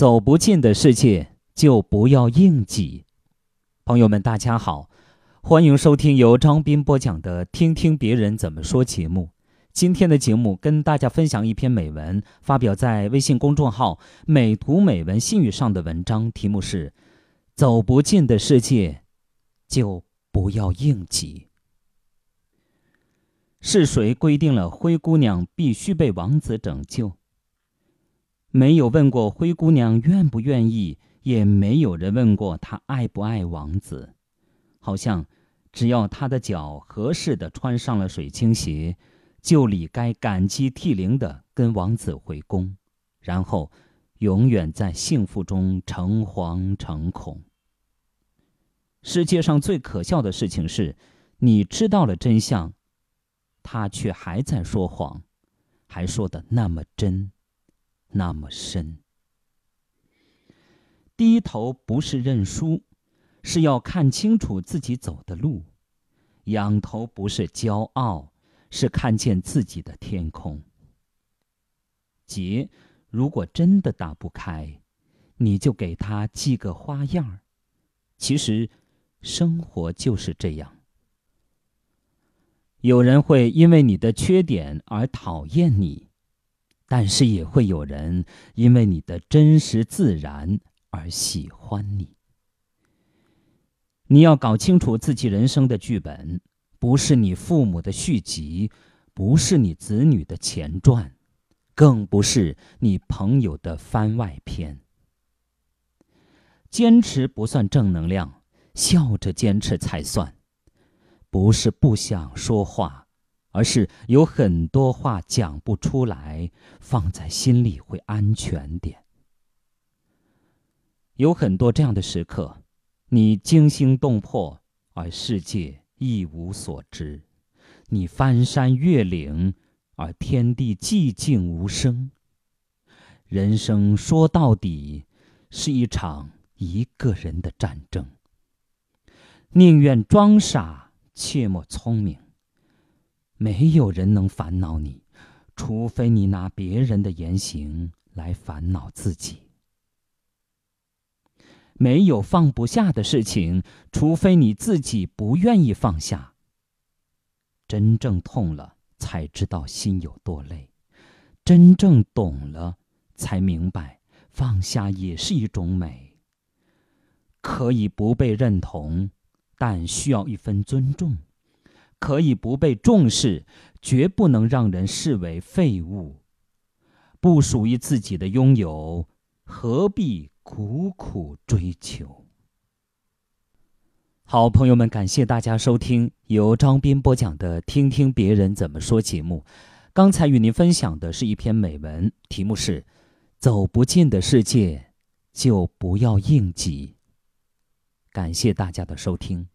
走不进的世界就不要硬挤。朋友们，大家好，欢迎收听由张斌播讲的《听听别人怎么说》节目。今天的节目跟大家分享一篇美文，发表在微信公众号“美图美文信语”上的文章，题目是“走不进的世界，就不要硬挤”。是谁规定了灰姑娘必须被王子拯救？没有问过灰姑娘愿不愿意，也没有人问过她爱不爱王子。好像只要她的脚合适的穿上了水晶鞋。就理该感激涕零的跟王子回宫，然后永远在幸福中诚惶诚恐。世界上最可笑的事情是，你知道了真相，他却还在说谎，还说的那么真，那么深。低头不是认输，是要看清楚自己走的路；仰头不是骄傲。是看见自己的天空。结如果真的打不开，你就给他系个花样儿。其实，生活就是这样。有人会因为你的缺点而讨厌你，但是也会有人因为你的真实自然而喜欢你。你要搞清楚自己人生的剧本。不是你父母的续集，不是你子女的前传，更不是你朋友的番外篇。坚持不算正能量，笑着坚持才算。不是不想说话，而是有很多话讲不出来，放在心里会安全点。有很多这样的时刻，你惊心动魄，而世界。一无所知，你翻山越岭，而天地寂静无声。人生说到底，是一场一个人的战争。宁愿装傻，切莫聪明。没有人能烦恼你，除非你拿别人的言行来烦恼自己。没有放不下的事情，除非你自己不愿意放下。真正痛了，才知道心有多累；真正懂了，才明白放下也是一种美。可以不被认同，但需要一份尊重；可以不被重视，绝不能让人视为废物。不属于自己的拥有，何必？苦苦追求。好朋友们，感谢大家收听由张斌播讲的《听听别人怎么说》节目。刚才与您分享的是一篇美文，题目是“走不进的世界，就不要硬挤”。感谢大家的收听。